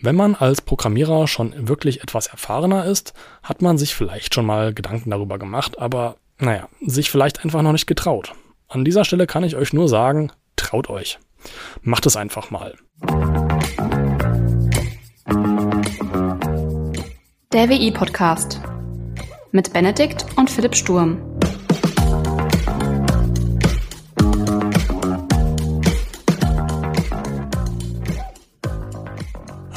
Wenn man als Programmierer schon wirklich etwas erfahrener ist, hat man sich vielleicht schon mal Gedanken darüber gemacht, aber naja, sich vielleicht einfach noch nicht getraut. An dieser Stelle kann ich euch nur sagen, traut euch. Macht es einfach mal. Der WI-Podcast mit Benedikt und Philipp Sturm.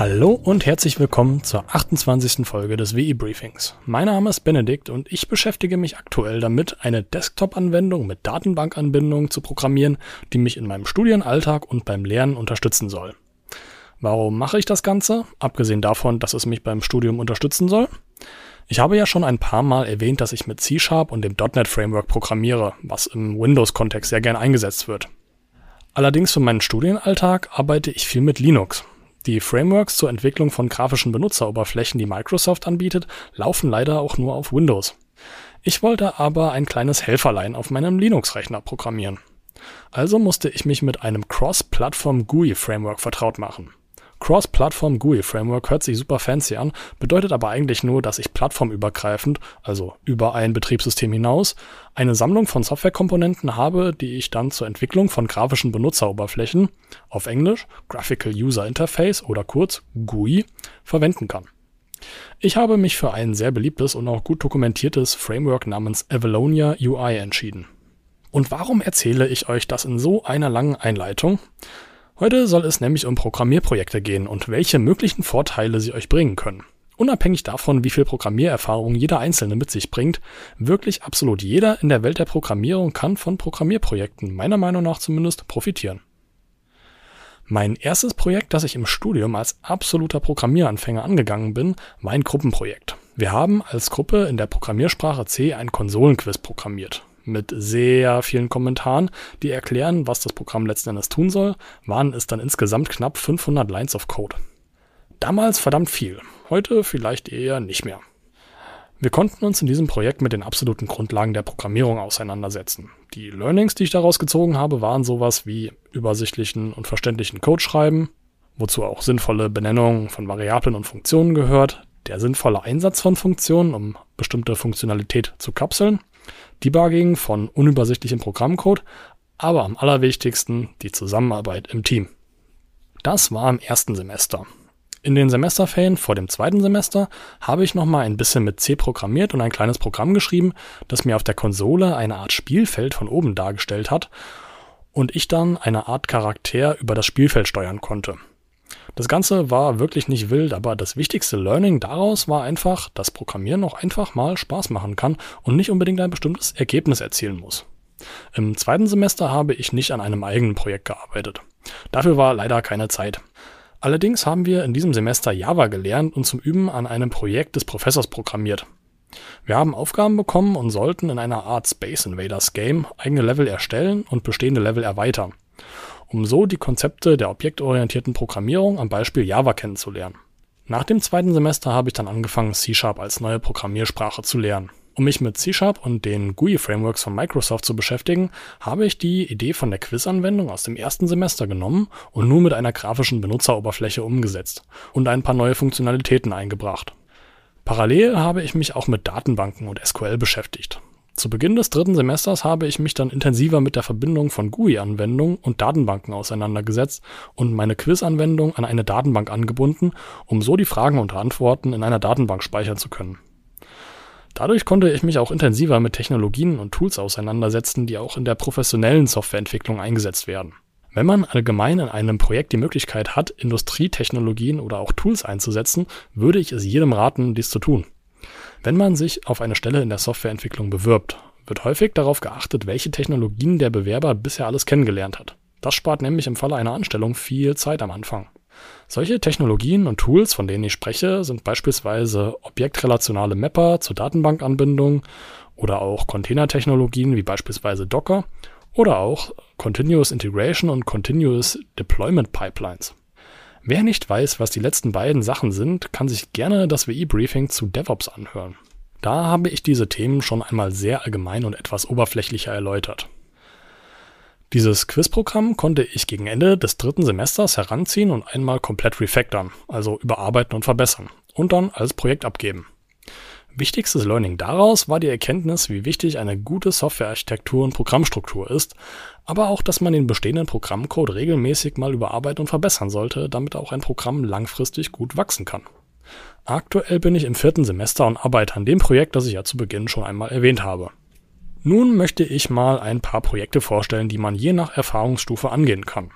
Hallo und herzlich willkommen zur 28. Folge des WI Briefings. Mein Name ist Benedikt und ich beschäftige mich aktuell damit, eine Desktop-Anwendung mit Datenbankanbindung zu programmieren, die mich in meinem Studienalltag und beim Lernen unterstützen soll. Warum mache ich das Ganze? Abgesehen davon, dass es mich beim Studium unterstützen soll. Ich habe ja schon ein paar Mal erwähnt, dass ich mit C-Sharp und dem .NET Framework programmiere, was im Windows-Kontext sehr gern eingesetzt wird. Allerdings für meinen Studienalltag arbeite ich viel mit Linux. Die Frameworks zur Entwicklung von grafischen Benutzeroberflächen, die Microsoft anbietet, laufen leider auch nur auf Windows. Ich wollte aber ein kleines Helferlein auf meinem Linux-Rechner programmieren. Also musste ich mich mit einem Cross-Plattform GUI-Framework vertraut machen. Cross-Plattform GUI Framework hört sich super fancy an, bedeutet aber eigentlich nur, dass ich plattformübergreifend, also über ein Betriebssystem hinaus, eine Sammlung von Softwarekomponenten habe, die ich dann zur Entwicklung von grafischen Benutzeroberflächen, auf Englisch Graphical User Interface oder kurz GUI, verwenden kann. Ich habe mich für ein sehr beliebtes und auch gut dokumentiertes Framework namens Avalonia UI entschieden. Und warum erzähle ich euch das in so einer langen Einleitung? Heute soll es nämlich um Programmierprojekte gehen und welche möglichen Vorteile sie euch bringen können. Unabhängig davon, wie viel Programmiererfahrung jeder Einzelne mit sich bringt, wirklich absolut jeder in der Welt der Programmierung kann von Programmierprojekten, meiner Meinung nach zumindest, profitieren. Mein erstes Projekt, das ich im Studium als absoluter Programmieranfänger angegangen bin, war ein Gruppenprojekt. Wir haben als Gruppe in der Programmiersprache C ein Konsolenquiz programmiert mit sehr vielen Kommentaren, die erklären, was das Programm letzten Endes tun soll, waren es dann insgesamt knapp 500 Lines of Code. Damals verdammt viel, heute vielleicht eher nicht mehr. Wir konnten uns in diesem Projekt mit den absoluten Grundlagen der Programmierung auseinandersetzen. Die Learnings, die ich daraus gezogen habe, waren sowas wie übersichtlichen und verständlichen Code schreiben, wozu auch sinnvolle Benennungen von Variablen und Funktionen gehört, der sinnvolle Einsatz von Funktionen, um bestimmte Funktionalität zu kapseln Debugging von unübersichtlichem Programmcode, aber am allerwichtigsten die Zusammenarbeit im Team. Das war im ersten Semester. In den Semesterferien vor dem zweiten Semester habe ich nochmal ein bisschen mit C programmiert und ein kleines Programm geschrieben, das mir auf der Konsole eine Art Spielfeld von oben dargestellt hat und ich dann eine Art Charakter über das Spielfeld steuern konnte. Das Ganze war wirklich nicht wild, aber das wichtigste Learning daraus war einfach, dass Programmieren auch einfach mal Spaß machen kann und nicht unbedingt ein bestimmtes Ergebnis erzielen muss. Im zweiten Semester habe ich nicht an einem eigenen Projekt gearbeitet. Dafür war leider keine Zeit. Allerdings haben wir in diesem Semester Java gelernt und zum Üben an einem Projekt des Professors programmiert. Wir haben Aufgaben bekommen und sollten in einer Art Space Invaders Game eigene Level erstellen und bestehende Level erweitern um so die Konzepte der objektorientierten Programmierung am Beispiel Java kennenzulernen. Nach dem zweiten Semester habe ich dann angefangen, C-Sharp als neue Programmiersprache zu lernen. Um mich mit C-Sharp und den GUI-Frameworks von Microsoft zu beschäftigen, habe ich die Idee von der Quiz-Anwendung aus dem ersten Semester genommen und nur mit einer grafischen Benutzeroberfläche umgesetzt und ein paar neue Funktionalitäten eingebracht. Parallel habe ich mich auch mit Datenbanken und SQL beschäftigt. Zu Beginn des dritten Semesters habe ich mich dann intensiver mit der Verbindung von GUI-Anwendungen und Datenbanken auseinandergesetzt und meine Quiz-Anwendung an eine Datenbank angebunden, um so die Fragen und Antworten in einer Datenbank speichern zu können. Dadurch konnte ich mich auch intensiver mit Technologien und Tools auseinandersetzen, die auch in der professionellen Softwareentwicklung eingesetzt werden. Wenn man allgemein in einem Projekt die Möglichkeit hat, Industrietechnologien oder auch Tools einzusetzen, würde ich es jedem raten, dies zu tun. Wenn man sich auf eine Stelle in der Softwareentwicklung bewirbt, wird häufig darauf geachtet, welche Technologien der Bewerber bisher alles kennengelernt hat. Das spart nämlich im Falle einer Anstellung viel Zeit am Anfang. Solche Technologien und Tools, von denen ich spreche, sind beispielsweise objektrelationale Mapper zur Datenbankanbindung oder auch Containertechnologien wie beispielsweise Docker oder auch Continuous Integration und Continuous Deployment Pipelines. Wer nicht weiß, was die letzten beiden Sachen sind, kann sich gerne das WI-Briefing zu DevOps anhören. Da habe ich diese Themen schon einmal sehr allgemein und etwas oberflächlicher erläutert. Dieses Quizprogramm konnte ich gegen Ende des dritten Semesters heranziehen und einmal komplett refactoren, also überarbeiten und verbessern, und dann als Projekt abgeben. Wichtigstes Learning daraus war die Erkenntnis, wie wichtig eine gute Softwarearchitektur und Programmstruktur ist, aber auch, dass man den bestehenden Programmcode regelmäßig mal überarbeiten und verbessern sollte, damit auch ein Programm langfristig gut wachsen kann. Aktuell bin ich im vierten Semester und arbeite an dem Projekt, das ich ja zu Beginn schon einmal erwähnt habe. Nun möchte ich mal ein paar Projekte vorstellen, die man je nach Erfahrungsstufe angehen kann.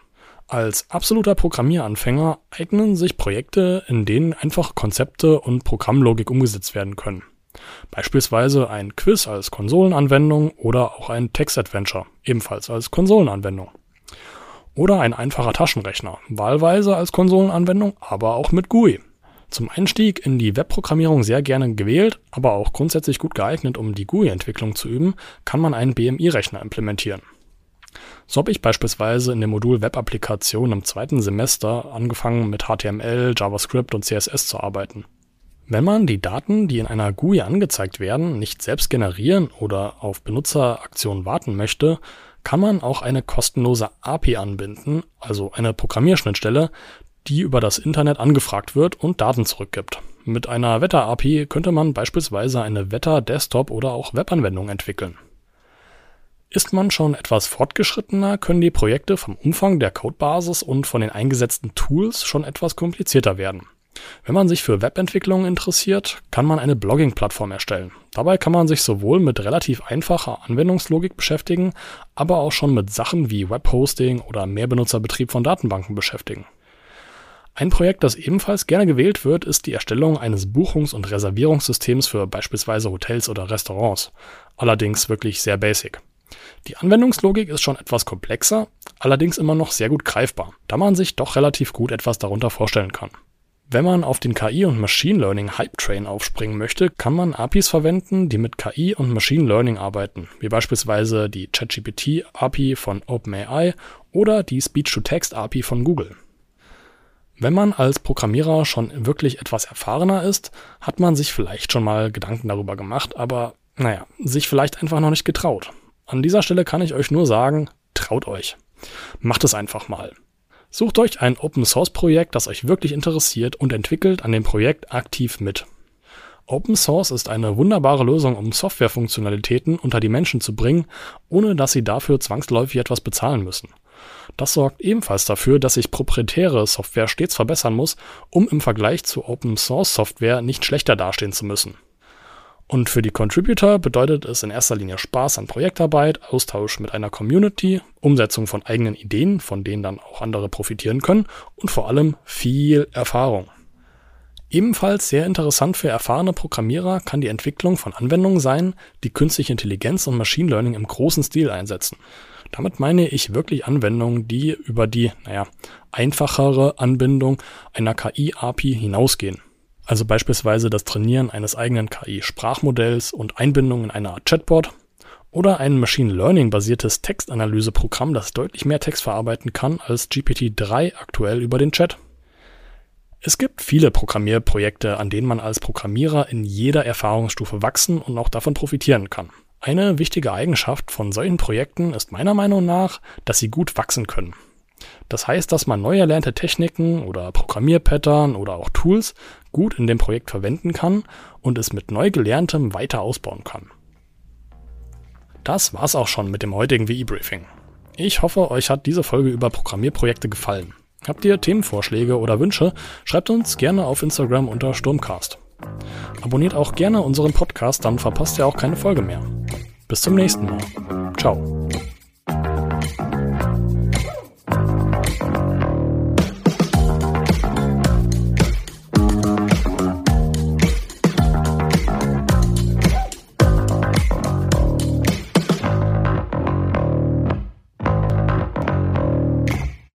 Als absoluter Programmieranfänger eignen sich Projekte, in denen einfach Konzepte und Programmlogik umgesetzt werden können. Beispielsweise ein Quiz als Konsolenanwendung oder auch ein Text-Adventure, ebenfalls als Konsolenanwendung. Oder ein einfacher Taschenrechner, wahlweise als Konsolenanwendung, aber auch mit GUI. Zum Einstieg in die Webprogrammierung sehr gerne gewählt, aber auch grundsätzlich gut geeignet, um die GUI-Entwicklung zu üben, kann man einen BMI-Rechner implementieren. So habe ich beispielsweise in dem Modul Web-Applikation im zweiten Semester angefangen mit HTML, JavaScript und CSS zu arbeiten. Wenn man die Daten, die in einer GUI angezeigt werden, nicht selbst generieren oder auf Benutzeraktionen warten möchte, kann man auch eine kostenlose API anbinden, also eine Programmierschnittstelle, die über das Internet angefragt wird und Daten zurückgibt. Mit einer Wetter-API könnte man beispielsweise eine Wetter-Desktop- oder auch Webanwendung entwickeln. Ist man schon etwas fortgeschrittener, können die Projekte vom Umfang der Codebasis und von den eingesetzten Tools schon etwas komplizierter werden. Wenn man sich für Webentwicklung interessiert, kann man eine Blogging-Plattform erstellen. Dabei kann man sich sowohl mit relativ einfacher Anwendungslogik beschäftigen, aber auch schon mit Sachen wie Webhosting oder Mehrbenutzerbetrieb von Datenbanken beschäftigen. Ein Projekt, das ebenfalls gerne gewählt wird, ist die Erstellung eines Buchungs- und Reservierungssystems für beispielsweise Hotels oder Restaurants. Allerdings wirklich sehr basic. Die Anwendungslogik ist schon etwas komplexer, allerdings immer noch sehr gut greifbar, da man sich doch relativ gut etwas darunter vorstellen kann. Wenn man auf den KI und Machine Learning Hype Train aufspringen möchte, kann man APIs verwenden, die mit KI und Machine Learning arbeiten, wie beispielsweise die ChatGPT API von OpenAI oder die Speech-to-Text API von Google. Wenn man als Programmierer schon wirklich etwas erfahrener ist, hat man sich vielleicht schon mal Gedanken darüber gemacht, aber naja, sich vielleicht einfach noch nicht getraut. An dieser Stelle kann ich euch nur sagen, traut euch. Macht es einfach mal. Sucht euch ein Open Source Projekt, das euch wirklich interessiert und entwickelt an dem Projekt aktiv mit. Open Source ist eine wunderbare Lösung, um Softwarefunktionalitäten unter die Menschen zu bringen, ohne dass sie dafür zwangsläufig etwas bezahlen müssen. Das sorgt ebenfalls dafür, dass sich proprietäre Software stets verbessern muss, um im Vergleich zu Open Source Software nicht schlechter dastehen zu müssen. Und für die Contributor bedeutet es in erster Linie Spaß an Projektarbeit, Austausch mit einer Community, Umsetzung von eigenen Ideen, von denen dann auch andere profitieren können und vor allem viel Erfahrung. Ebenfalls sehr interessant für erfahrene Programmierer kann die Entwicklung von Anwendungen sein, die künstliche Intelligenz und Machine Learning im großen Stil einsetzen. Damit meine ich wirklich Anwendungen, die über die, naja, einfachere Anbindung einer KI-API hinausgehen. Also beispielsweise das Trainieren eines eigenen KI-Sprachmodells und Einbindung in eine Art Chatbot oder ein Machine Learning-basiertes Textanalyseprogramm, das deutlich mehr Text verarbeiten kann als GPT-3 aktuell über den Chat. Es gibt viele Programmierprojekte, an denen man als Programmierer in jeder Erfahrungsstufe wachsen und auch davon profitieren kann. Eine wichtige Eigenschaft von solchen Projekten ist meiner Meinung nach, dass sie gut wachsen können. Das heißt, dass man neu erlernte Techniken oder Programmierpattern oder auch Tools gut in dem Projekt verwenden kann und es mit neu gelerntem weiter ausbauen kann. Das war's auch schon mit dem heutigen WI-Briefing. Ich hoffe, euch hat diese Folge über Programmierprojekte gefallen. Habt ihr Themenvorschläge oder Wünsche, schreibt uns gerne auf Instagram unter Sturmcast. Abonniert auch gerne unseren Podcast, dann verpasst ihr auch keine Folge mehr. Bis zum nächsten Mal. Ciao.